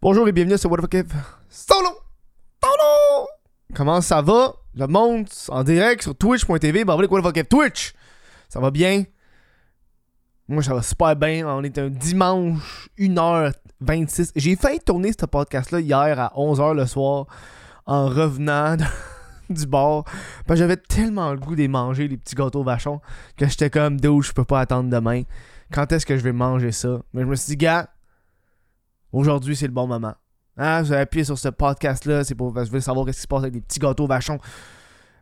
Bonjour et bienvenue sur What the fuck. Solo! Solo! Comment ça va? Le monde en direct sur twitch.tv. Bah, What the fuck Twitch! Ça va bien? Moi, ça va super bien. On est un dimanche, 1h26. J'ai failli tourner ce podcast-là hier à 11h le soir en revenant du bar. Parce que j'avais tellement le goût de manger, les petits gâteaux vachons, que j'étais comme, d'où je peux pas attendre demain. Quand est-ce que je vais manger ça? Mais je me suis dit, gars, aujourd'hui c'est le bon moment. Hein, vous avez appuyé sur ce podcast-là, c'est pour je savoir ce qui se passe avec des petits gâteaux vachons.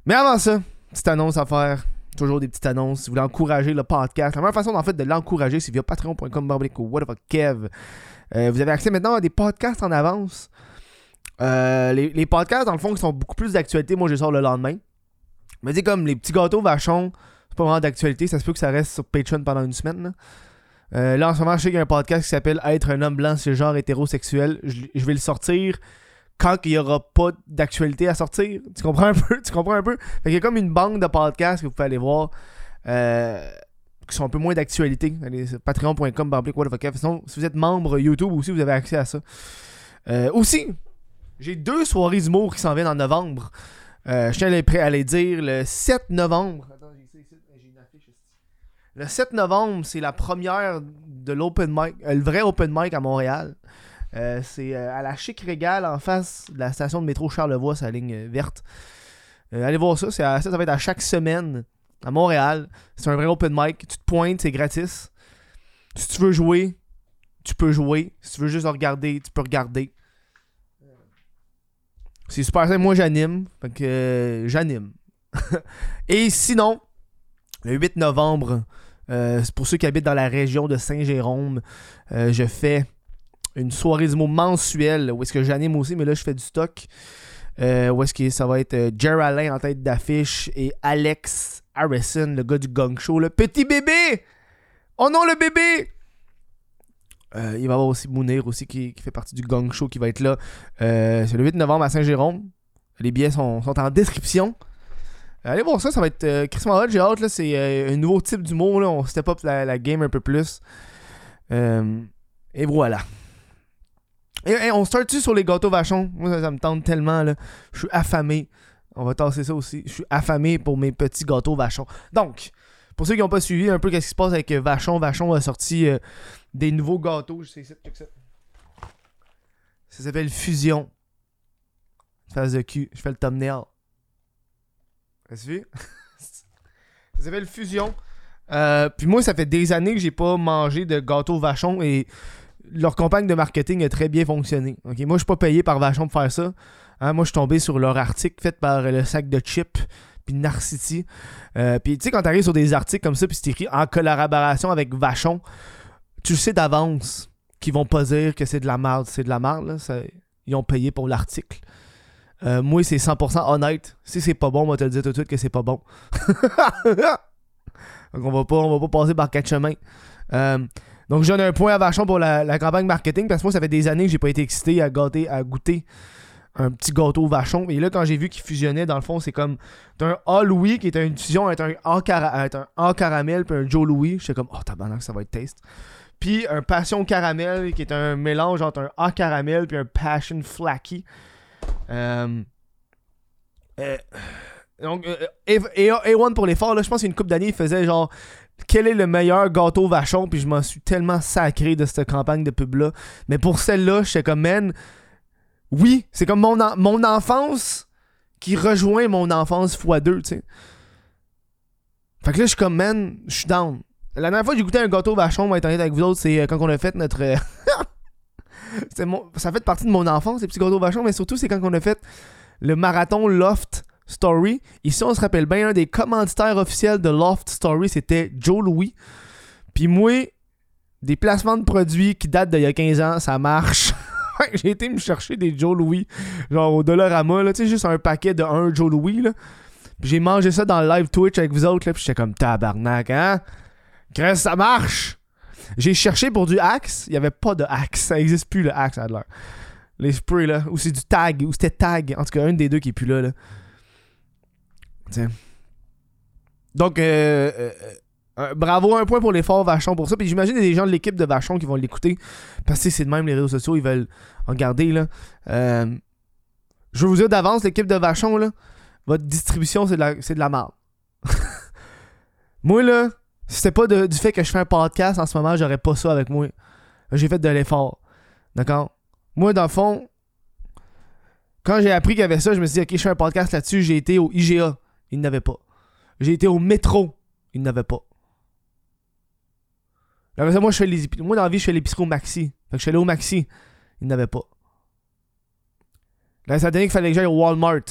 Mais avant ça, petite annonce à faire. Toujours des petites annonces. Si vous voulez encourager le podcast, la meilleure façon en fait de l'encourager, c'est via patreon.com what fuck Kev. Euh, vous avez accès maintenant à des podcasts en avance. Euh, les, podcasts, dans le fond, qui sont beaucoup plus d'actualité, moi je les sors le lendemain. Mais c'est comme les petits gâteaux vachons, c'est pas vraiment d'actualité, ça se peut que ça reste sur Patreon pendant une semaine. Euh, là, en ce moment, je sais qu'il y a un podcast qui s'appelle Être un homme blanc, c'est genre hétérosexuel. Je, vais le sortir quand il y aura pas d'actualité à sortir. Tu comprends un peu? Tu comprends un peu? Fait qu'il y a comme une banque de podcasts que vous pouvez aller voir euh, qui sont un peu moins d'actualité. Patreon.com. Sinon, si vous êtes membre YouTube aussi, vous avez accès à ça. Euh, aussi, j'ai deux soirées d'humour qui s'en viennent en novembre. Je tiens à les, dire le 7 novembre. Attends, j'ai. J'ai une affiche ici. Le 7 novembre, c'est la première de l'open mic, euh, le vrai open mic à Montréal. Euh, c'est euh, à la Chic Régale en face de la station de métro Charlevoix, sa ligne verte. Allez voir ça, ça, va être à chaque semaine à Montréal. C'est un vrai open mic. Tu te pointes, c'est gratis. Si tu veux jouer, tu peux jouer. Si tu veux juste regarder, tu peux regarder. C'est super simple. Moi, j'anime. Fait que j'anime. Et sinon, le 8 novembre, pour ceux qui habitent dans la région de Saint-Jérôme, euh, je fais une soirée du mot mensuelle où est-ce que j'anime aussi, mais là, je fais du stock. Euh, où est-ce que ça va être euh, Jer Alain en tête d'affiche et Alex Harrison, le gars du gang show, le petit bébé! Oh non, le bébé! Euh, il va y avoir aussi Mounir aussi qui, fait partie du gang show qui va être là. Euh, c'est le 8 novembre à Saint-Jérôme. Les billets sont, sont en description. Euh, allez voir ça, ça va être euh, Chris Hot, j'ai hâte. là, C'est euh, un nouveau type d'humour. là, On step up la, game un peu plus. Euh, et voilà. Et, on start-tu sur les gâteaux vachons? Moi, ça, ça me tente tellement. là. Je suis affamé. On va tasser ça aussi. Je suis affamé pour mes petits gâteaux vachons. Donc, pour ceux qui n'ont pas suivi un peu qu'est-ce qui se passe avec Vachon, Vachon a sorti des nouveaux gâteaux. Je sais, c'est- check ça. Ça s'appelle Fusion. Face de cul. Je fais le thumbnail. As-tu vu? ça s'appelle Fusion. Euh, puis moi, ça fait des années que j'ai pas mangé de gâteau Vachon et leur campagne de marketing a très bien fonctionné. Moi, je suis pas payé par Vachon pour faire ça. Hein, moi, je suis tombé sur leur article fait par le sac de chips puis Narcity. Euh, puis tu sais, quand t'arrives sur des articles comme ça, puis c'est écrit en collaboration avec Vachon, tu sais d'avance qu'ils vont pas dire que c'est de la merde. C'est de la merde, là. ça- ils ont payé pour l'article. Euh, moi, c'est 100% honnête. Si c'est pas bon, on va te le dire tout de suite que c'est pas bon. donc, on va pas, on va pas passer par quatre chemins. Euh, donc, je donne un point à Vachon pour la, campagne marketing parce que moi, ça fait des années que j'ai pas été excité à, à goûter un petit gâteau Vachon. Et là, quand j'ai vu qu'ils fusionnaient, dans le fond, c'est comme un A Louis qui est une fusion entre un A, caramel puis un Joe Louis. J'étais comme, oh tabarnak, ça va être taste. Puis un Passion caramel qui est un mélange entre un A caramel puis un Passion flaky. Euh, euh, donc, euh, et, et, A1 pour l'effort, là, je pense qu'il y a une couple d'années, il faisait genre quel est le meilleur gâteau vachon, puis je m'en suis tellement sacré de cette campagne de pub-là. Mais pour celle-là, j'étais comme, man, oui, c'est comme mon, mon enfance qui rejoint mon enfance x2, tu sais. Fait que là, je suis comme, man, je suis down. La dernière fois que j'ai goûté un gâteau vachon, on va être honnête avec vous autres, c'est euh, quand on a fait notre. Ça fait partie de mon enfance, les petits gâteaux vachons, mais surtout, c'est quand on a fait le marathon Loft Story. Ici, on se rappelle bien, un des commanditaires officiels de Loft Story, c'était Joe Louis. Puis moi, des placements de produits qui datent d'il y a 15 ans, ça marche. Que j'ai été me chercher des Joe Louis, genre au Dollarama, là, tu sais, juste un paquet de un Joe Louis, là. Puis j'ai mangé ça dans le live Twitch avec vous autres, là, puis j'étais comme tabarnak, hein? Qu'est-ce ça marche? J'ai cherché pour du Axe, il n'y avait pas de Axe, ça existe plus le Axe, Adler. Les sprays, là, ou c'est du Tag, ou c'était Tag, en tout cas, un des deux qui est plus là, là. Tiens. Donc, euh, euh, Un- bravo, un point pour l'effort Vachon pour ça. Puis j'imagine des gens de l'équipe de Vachon qui vont l'écouter. Parce que c'est de même les réseaux sociaux, ils veulent regarder là. Euh, je veux vous dire d'avance, l'équipe de Vachon, là, votre distribution, c'est de la, c'est de la merde. moi, là, c'était pas du fait que je fais un podcast en ce moment, j'aurais pas ça avec moi. J'ai fait de l'effort. D'accord? Moi, dans le fond, quand j'ai appris qu'il y avait ça, je me suis dit, ok, je fais un podcast là-dessus. J'ai été au IGA. Il n'avait pas. J'ai été au métro. Il n'avait pas. Moi, je fais les moi, dans la vie, je fais l'épicerie au Maxi. Fait que je suis allé au Maxi. Il n'avait pas. Là, ça donné qu'il fallait que j'aille au Walmart.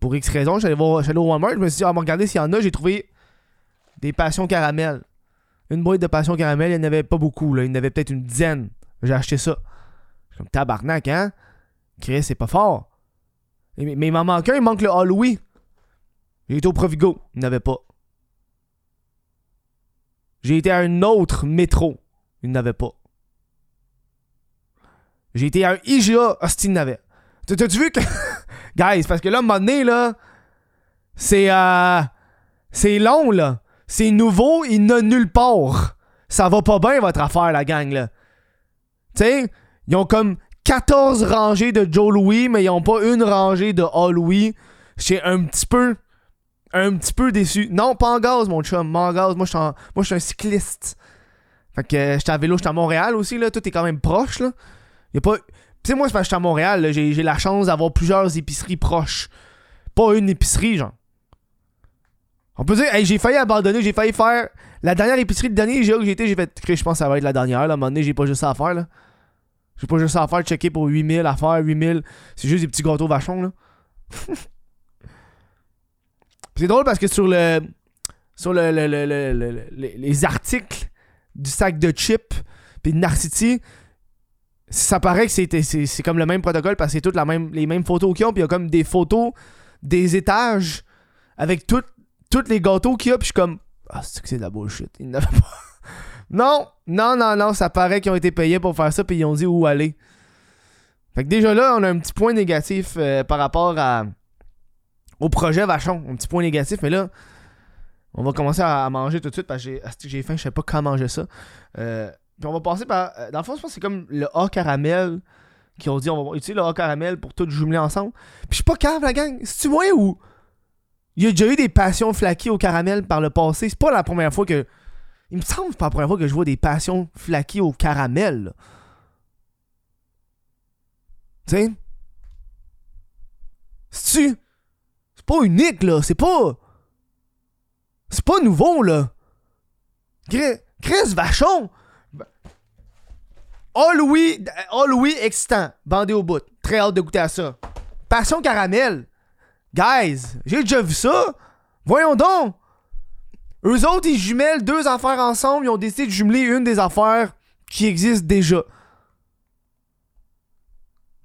Pour X raison, j'allais voir, j'allais au Walmart. Je me suis dit, ah, me regarder s'il y en a. J'ai trouvé des passions caramel. Une boîte de passions caramel, il n'y en avait pas beaucoup. Là. Il y en avait peut-être une dizaine. J'ai acheté ça. Comme tabarnak, hein? Chris, c'est pas fort. Mais, il m'en manque un, il manque le Halloween. J'ai été au Provigo, il n'avait pas. J'ai été à un autre métro, il n'avait pas. J'ai été à un IGA, hostie, il n'avait. T'as- T'as-tu vu que. Guys, parce que là, à un moment donné, là, c'est. Euh, c'est long, là. C'est nouveau, il n'a nulle part. Ça va pas bien, votre affaire, la gang, là. Tu sais, ils ont comme 14 rangées de Joe Louis, mais ils ont pas une rangée de All Louis. J'étais un petit peu. Un petit peu déçu. Non, pas en gaz, mon chum. Pas en gaz. Moi, je suis un cycliste. Fait que euh, j'étais à vélo, j'étais à Montréal aussi, là. Tout est quand même proche, là. Y a. Tu sais, moi, c'est parce que j'étais à Montréal, J'ai j'ai la chance d'avoir plusieurs épiceries proches. Pas une épicerie, genre. On peut dire, j'ai failli abandonner, j'ai failli faire. La dernière épicerie, le dernier GA que j'ai été, j'ai fait. Je pense que ça va être la dernière, là. À un moment donné, j'ai pas juste ça à faire, là. J'ai pas juste ça à faire, checker pour 8000 à faire, 8000. C'est juste des petits gâteaux vachons, là. c'est drôle parce que sur le. Sur le, le- le- le- le- le- les- les articles du sac de chips puis de Narcity, ça paraît que c'est comme le même protocole parce que c'est toutes la même, les mêmes photos qu'ils ont, puis il y a comme des photos des étages avec toutes tous les gâteaux qu'il y a, puis je suis comme. Ah, c'est que c'est de la bullshit. Ils n'avaient pas. Non, non, non, non, ça paraît qu'ils ont été payés pour faire ça, puis ils ont dit où aller. Fait que déjà là, on a un petit point négatif euh, par rapport à au projet Vachon. Un petit point négatif, mais là, on va commencer à, manger tout de suite parce que j'ai, faim, je sais pas comment manger ça. Euh, puis on va passer par. euh, Dans le fond, je pense que c'est comme le A caramel qui ont dit on va utiliser le A caramel pour tout jumeler ensemble. Puis je suis pas cave, la gang. C'est-tu moi ou. Il y a déjà eu des passions flaquées au caramel par le passé. C'est pas la première fois que. Il me semble que pas la première fois que je vois des passions flaquées au caramel. Tu sais? C'est-tu? C'est pas unique, là. C'est pas. C'est pas nouveau, là. Chris, Vachon! Oh Louis excitant, bandé au bout. Très hâte de goûter à ça. Passion caramel. Guys, j'ai déjà vu ça. Voyons donc. Eux autres, ils jumellent deux affaires ensemble. Ils ont décidé de jumeler une des affaires qui existent déjà.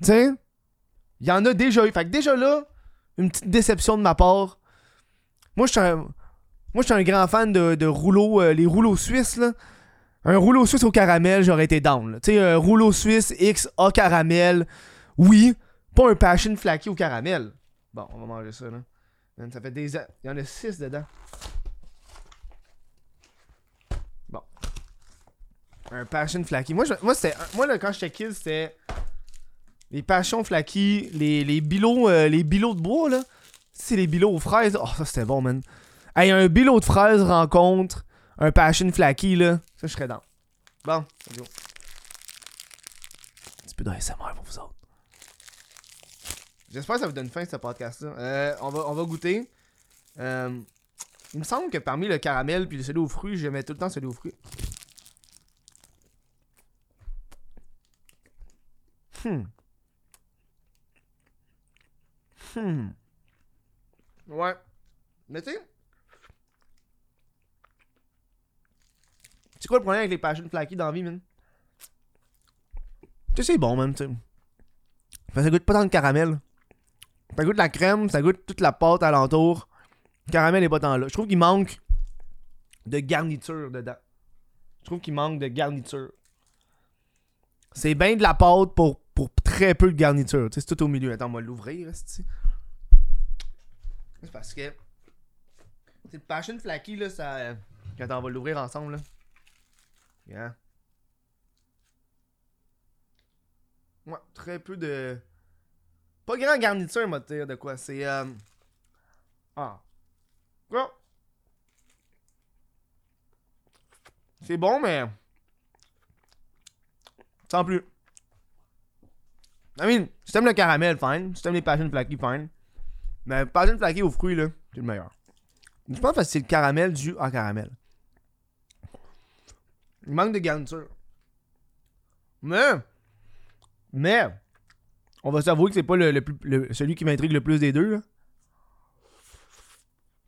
Sais? Il y en a déjà eu. Fait que déjà là, une petite déception de ma part. Moi, je suis un, grand fan de, rouleaux, euh, les rouleaux suisses, là. Un rouleau suisse au caramel, j'aurais été down. Tu sais, un rouleau suisse X A caramel. Oui, pas un passion flaky au caramel. Bon, on va manger ça, là. Ça fait des ans. Il y en a 6 dedans. Bon. Un passion flaky. Moi, je- moi, moi là, quand j'étais kid, c'était les passions flaky, les, les bilots, euh, de bois, là. C'est les bilots aux fraises. Oh, ça, c'était bon, man. Hey, un bilot de fraises rencontre un passion flaky, là. Ça, je serais dans. Bon, let's go. Un petit peu d'ASMR pour vous autres. J'espère que ça vous donne faim, ce podcast-là. Euh, on, va, on va goûter. Euh, il me semble que parmi le caramel puis celui aux fruits, j'aimais tout le temps celui aux fruits. Hmm. Hmm. Ouais. Mais tu sais. C'est quoi le problème avec les passion flaky dans la vie, man? Tu sais, c'est bon, man, tu sais. Ça goûte pas tant le caramel. Ça goûte la crème, ça goûte toute la pâte alentour. Le caramel est pas tant là. Je trouve qu'il manque de garniture dedans. Je trouve qu'il manque de garniture. C'est bien de la pâte pour, pour très peu de garniture. C'est tout au milieu. Attends, on va l'ouvrir, c'est parce que. C'est passion flaky, là, ça. Quand on va l'ouvrir ensemble, là. Ouais, très peu de. Pas grand garniture, moi, de quoi. C'est. Euh... Ah. Quoi? C'est bon, mais. Sans plus. I mean, si t'aimes le caramel, fine. Si t'aimes les passion flaky, fine. Mais passion flaky aux fruits, là, c'est le meilleur. Je pense que c'est le caramel du en caramel. Il manque de garniture. Mais. Mais. On va s'avouer que c'est pas le, le plus, le- celui qui m'intrigue le plus des deux. Là.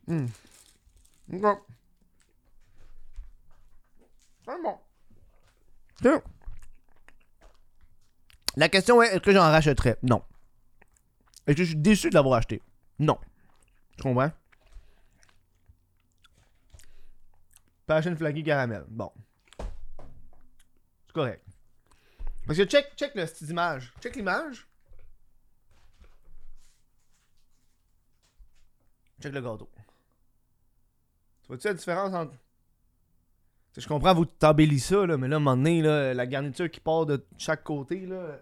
Hmm. C'est bon. Tiens. La question est est-ce que j'en rachèterais Non. Est-ce que je suis déçu de l'avoir acheté? Non. Tu comprends? Passion Flaky Caramel. Bon. C'est correct. Parce que check, check le style d'image. Check l'image. Check le gâteau. Tu vois-tu la différence entre. Je comprends, vous t'embellissez ça, là, mais là, à un moment donné, la garniture qui part de chaque côté, là.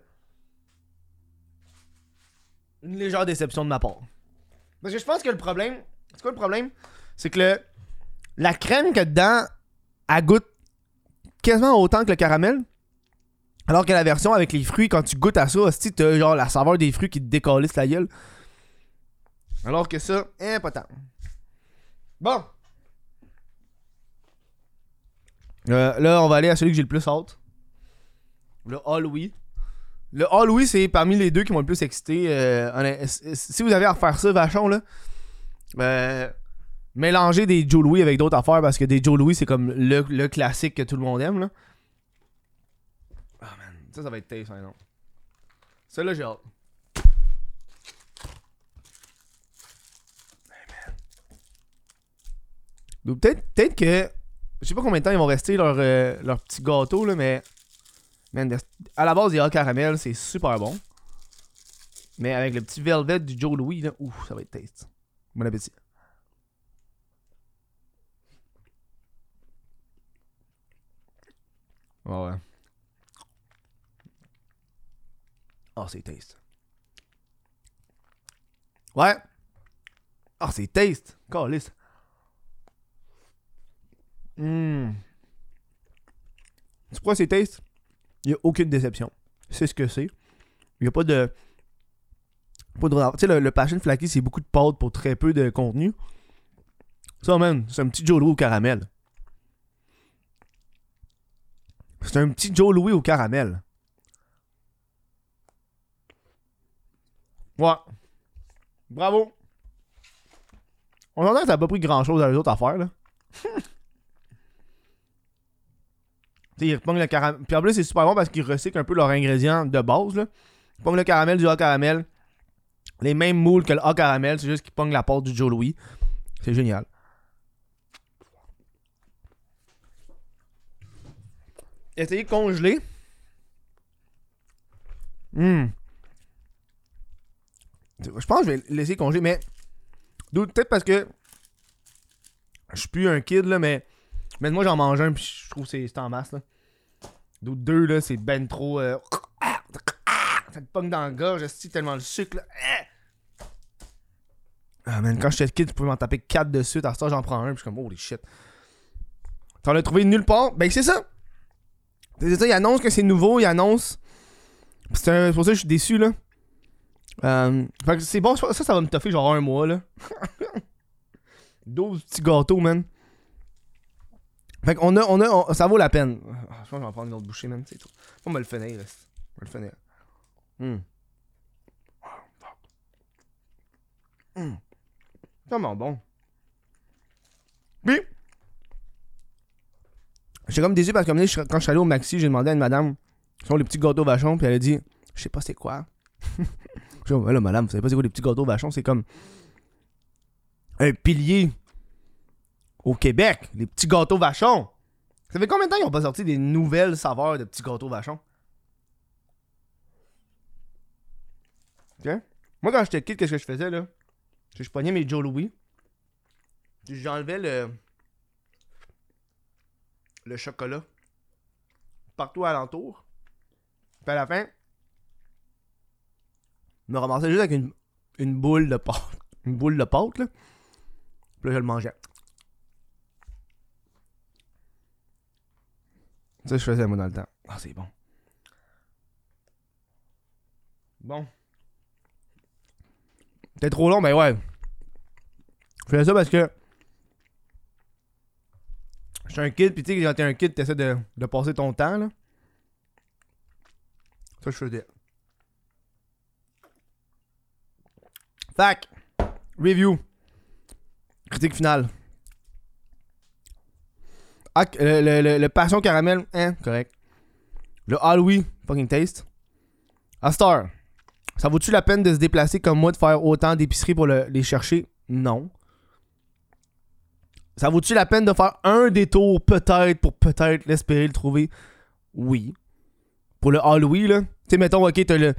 Une légère déception de ma part. Parce que je pense que le problème. C'est quoi le problème? C'est que le, la crème qu'il y a dedans, elle goûte quasiment autant que le caramel. Alors que la version avec les fruits, quand tu goûtes à ça, tu t'as genre la saveur des fruits qui te décalissent la gueule. Alors que ça, tant. Bon. Euh, là, on va aller à celui que j'ai le plus hâte. Le All. Le All c'est parmi les deux qui m'ont le plus excité. Euh, honnêt- si vous avez à refaire ça, vachon, là, euh, mélangez des Joe Louis avec d'autres affaires parce que des Joe Louis, c'est comme le, le classique que tout le monde aime. Là. Ah, man. Ça, ça va être taste, hein, non. Ça, là, j'ai hâte. Peut-être que. Je sais pas combien de temps ils vont rester leur, euh, leur petit gâteau, là, mais. Man, à la base, il y a le caramel, c'est super bon. Mais avec le petit velvet du Joe Louis, là, ouf, ça va être taste. Bon appétit. Ah ouais. Oh, c'est taste. Ouais. Ah, c'est taste. Calice. Hum. Tu pourquoi c'est taste? Il n'y a aucune déception. C'est ce que c'est. Il n'y a pas de. Pas de. Tu sais, le, le Passion Flaky, c'est beaucoup de pâte pour très peu de contenu. Ça, man, c'est un petit Joe Louis au caramel. C'est un petit Joe Louis au caramel. Ouais. Bravo. On que ça n'a pas pris grand chose à les autres affaires, là. Ils repognent le caramel. Puis en c'est super bon parce qu'ils recyclent un peu leurs ingrédients de base. Ils pognent le caramel du hot caramel. Les mêmes moules que le hot caramel, c'est juste qu'ils pognent la pâte du Joe Louis. C'est génial. Essayez de congeler. Hum. Je pense que je vais laisser congeler, mais. Peut-être parce que. Je suis plus un kid, là, mais. Mais moi, j'en mange un, puis je trouve que c'est en masse, là. Dude, deux, là, c'est ben trop. euh, Ça te pogne dans la gorge, c'est tellement le sucre, là. Ah, man, quand j'étais kid, tu pouvais m'en taper 4 de suite. À ça, j'en prends un, puis je suis comme, holy shit. T'en as trouvé nulle part? Ben, c'est ça. C'est ça, il annonce que c'est nouveau, il annonce. C'est un- c'est pour ça que je suis déçu, là. Euh, fait que c'est bon, ça, ça va me toffer genre un mois, là. 12 petits gâteaux, man. Fait qu'on a, on a, on- ça vaut la peine. Ah, Je pense que je vais en prendre une autre bouchée, man. C'est tout. Faut me le finir, là. On va le finir. Hum. Hum. Comment bon. Puis, j'étais comme déçu parce que quand je suis allé au Maxi, j'ai demandé à une madame sont les petits gâteaux vachons, puis elle a dit Je sais pas c'est quoi. Je dis, Ouais, là, madame, vous savez pas c'est quoi les petits gâteaux vachons C'est comme un pilier au Québec, les petits gâteaux vachons. Ça fait combien de temps qu'ils ont pas sorti des nouvelles saveurs de petits gâteaux vachons? Ok Moi, quand j'étais kid, qu'est-ce que je faisais là? Que Je pognais mes Joe Louis. J'enlevais le. le chocolat partout alentour. Puis à la fin, je me ramassais juste avec une, une boule de pâte. Une boule de pâte, là. Puis là, je le mangeais. Ça, je faisais moi dans le temps. Ah, c'est bon. Bon. C'était trop long, mais ouais. Je faisais ça parce que. J'étais un kid, pis tu sais, quand t'es un kid, t'essaies de, de passer ton temps, là. Ça, je faisais. Fac. Review. Critique finale. Ah, le, passion caramel, hein, correct. Le Halloween, fucking taste. Astar. Ça vaut-tu la peine de se déplacer comme moi, de faire autant d'épiceries pour le- les chercher? Non. Ça vaut-tu la peine de faire un détour, peut-être, pour peut-être l'espérer le trouver? Oui. Pour le Halloween, là. Tu sais, mettons, ok, t'as le.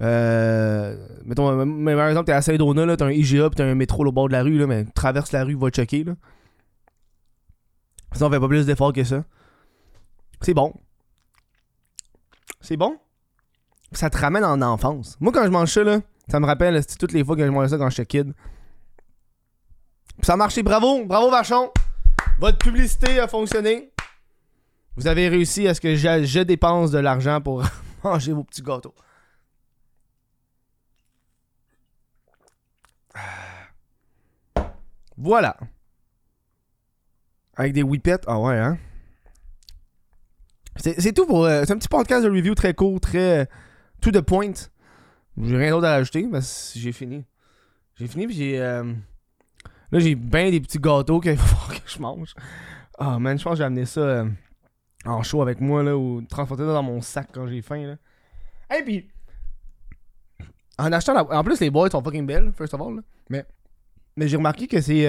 Euh. Mettons, par exemple, t'es à Saint-Donat, là, t'as un IGA, pis t'as un métro au bord de la rue, là, mais traverse la rue, va checker, là. Sinon, on fait pas plus d'efforts que ça. C'est bon. C'est bon. Ça te ramène en enfance. Moi, quand je mange ça, là, ça me rappelle toutes les fois que je mangeais ça quand j'étais kid. Ça a marché, bravo, bravo Vachon. Votre publicité a fonctionné. Vous avez réussi à ce que je, je dépense de l'argent pour manger vos petits gâteaux. Voilà. Avec des whippets. Ah ouais, hein? C'est tout pour. euh, c'est un petit podcast de review très court, très. euh, tout de point. J'ai rien d'autre à ajouter, parce j'ai fini. J'ai fini, puis j'ai. euh, là, j'ai bien des petits gâteaux qu'il falloir que je mange. Ah, man, je pense que j'ai amené ça euh, en show avec moi, là, ou transporter ça dans mon sac quand j'ai faim, là. Et puis. En achetant la. En plus, les boîtes sont fucking belles, first of all, là. Mais. Mais j'ai remarqué que c'est.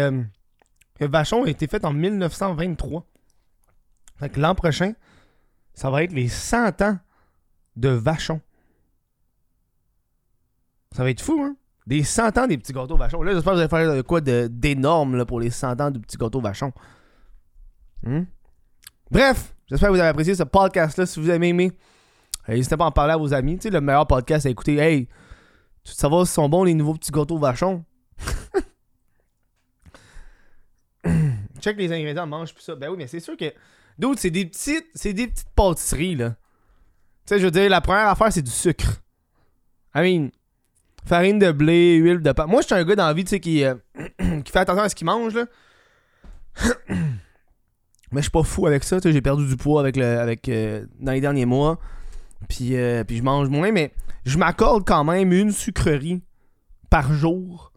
Que Vachon a été fait en 1923. Fait que l'an prochain, ça va être les 100 ans de Vachon. Ça va être fou, hein? Des 100 ans des petits gâteaux Vachon. Là, j'espère que vous allez faire euh, quoi d'énorme pour les 100 ans du petit gâteau Vachon. Hmm? Bref, j'espère que vous avez apprécié ce podcast-là. Si vous avez aimé, n'hésitez pas à en parler à vos amis. Tu sais, le meilleur podcast à écouter. Hey, tu veux savoir sont bons les nouveaux petits gâteaux Vachon? Check les ingrédients, mange plus ça. Ben oui, mais c'est sûr que. D'autres, c'est des petites. C'est des petites pâtisseries, là. Tu sais, je veux dire, la première affaire, c'est du sucre. I mean, farine de blé, huile de pain. Moi, je suis un gars dans la vie, tu sais, qui, euh, qui fait attention à ce qu'il mange, là. mais je suis pas fou avec ça, tu sais. J'ai perdu du poids avec le, avec, euh, dans les derniers mois. Puis, euh, puis je mange moins, mais je m'accorde quand même une sucrerie par jour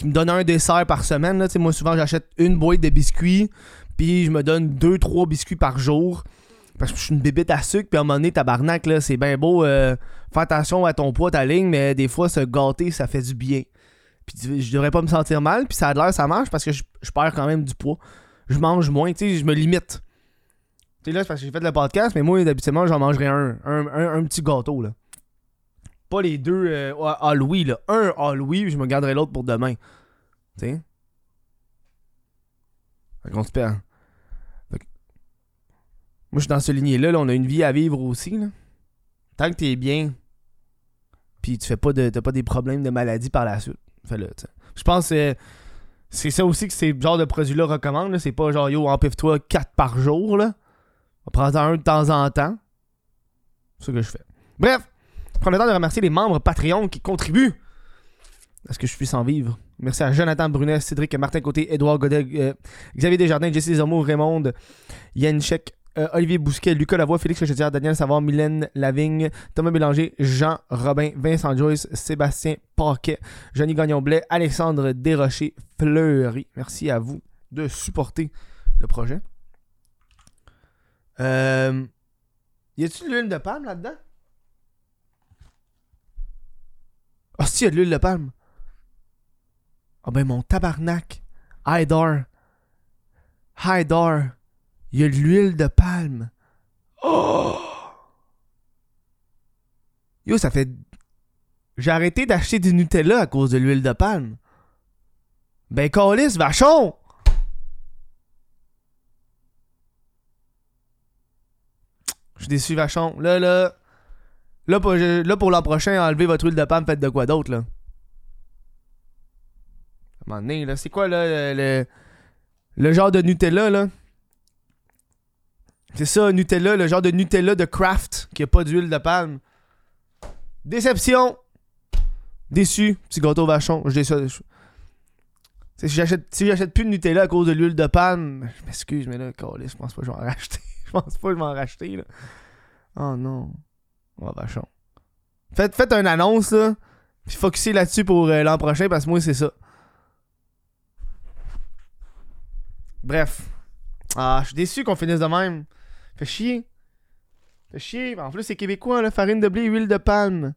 qui me donne un dessert par semaine. Là. Moi, souvent, j'achète une boîte de biscuits, puis je me donne 2-3 biscuits par jour. Parce que je suis une bébête à sucre, puis à un moment donné, tabarnak, là, c'est bien beau euh, faire attention à ton poids, ta ligne, mais des fois, se gâter, ça fait du bien. Puis je devrais pas me sentir mal, puis ça a l'air, ça marche parce que je, je perds quand même du poids. Je mange moins, tu sais, je me limite. Tu sais, là, c'est parce que j'ai fait le podcast, mais moi, d'habitude, j'en mangerais un, un, un, un petit gâteau, là. Pas les deux euh, Halloween, là. Un Halloween, puis je me garderai l'autre pour demain. Tu sais? Qu'on se perd. Moi, je suis dans ce lignée-là, là, on a une vie à vivre aussi, là. Tant que t'es bien, puis tu fais pas de, t'as pas des problèmes de maladie par la suite. Je pense que c'est- ça aussi que ces genres de produits-là recommandent. C'est pas genre, yo, empiffe-toi 4 par jour, là. Prends-en un de temps en temps. C'est ce que je fais. Bref, prends le temps de remercier les membres Patreon qui contribuent à ce que je puisse en vivre. Merci à Jonathan Brunet, Cédric Martin Côté, Édouard Godet, euh, Xavier Desjardins, Jesse Zomo, Raymond, Yann Chek, euh, Olivier Bousquet, Lucas Lavoie, Félix Chetière, Daniel Savard, Mylène Lavigne, Thomas Bélanger, Jean Robin, Vincent Joyce, Sébastien Paquet, Johnny Gagnon-Blais, Alexandre Desrochers, Fleury. Merci à vous de supporter le projet. Euh, y a-tu de l'huile de palme là-dedans? Ah, si, y a de l'huile de palme. Ah ben, mon tabarnak. Haidar. Haidar. Il y a de l'huile de palme. Oh! Yo, ça fait. J'ai arrêté d'acheter du Nutella à cause de l'huile de palme. Ben, Calis, vachon! Je suis déçu, vachon. Là, là. Là, pour, là, l'an prochain, enlevez votre huile de palme, faites de quoi d'autre, là? À un là. C'est quoi, là, le, genre de Nutella, là? C'est ça, Nutella, le genre de Nutella de craft qui a pas d'huile de palme. Déception! Déçu, petit gâteau vachon. Je déçois. Si j'achète, si j'achète plus de Nutella à cause de l'huile de palme, je m'excuse, mais là, je pense pas que je vais en racheter. je pense pas que je vais en racheter, là. Oh non. Oh, vachon. Faites, faites une annonce, là. Puis focussez là-dessus pour euh, l'an prochain, parce que moi, c'est ça. Bref. Ah, je suis déçu qu'on finisse de même. Fait chier. Fait chier. En plus, c'est québécois, là. Farine de blé, huile de palme.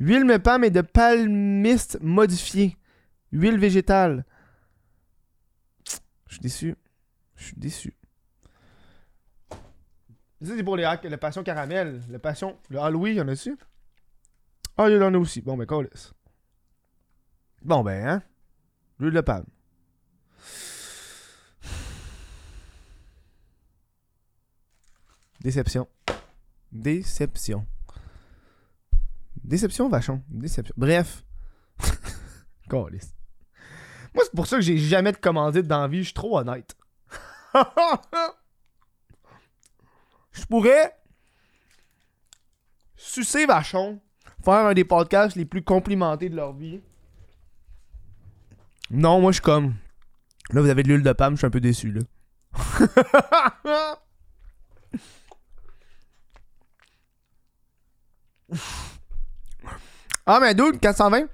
Huile de palme et de palmiste modifiée. Huile végétale. Je suis déçu. Je suis déçu. Ça, c'est pour les hack- le passion caramel. Le passion. Le Halloween, y'en a-tu? Ah, il y en a aussi. Bon, ben, câlisse. Bon, ben, hein? L'huile de palme. Déception. Déception. Déception, vachon. Déception. Bref. Câlisse. Moi, c'est pour ça que j'ai jamais de commandite dans la vie. Je suis trop honnête. Je pourrais sucer vachon, faire un des podcasts les plus complimentés de leur vie. Non, moi, je suis comme. Là, vous avez de l'huile de palme, je suis un peu déçu, là. ah, mais dude, 420.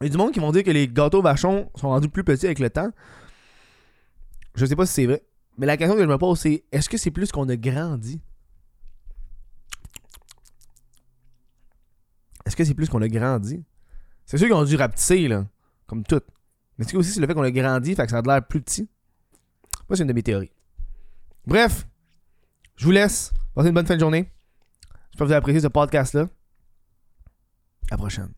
Il y a du monde qui vont dire que les gâteaux vachons sont rendus plus petits avec le temps. Je sais pas si c'est vrai. Mais la question que je me pose, c'est est-ce que c'est plus qu'on a grandi? Est-ce que c'est plus qu'on a grandi? C'est sûr qu'ils ont dû rapetisser, là. Comme tout. Mais est-ce que aussi c'est le fait qu'on a grandi, fait que ça a l'air plus petit Moi, c'est une de mes théories. Bref, je vous laisse. Passez une bonne fin de journée. J'espère que vous avez apprécié ce podcast-là. À la prochaine.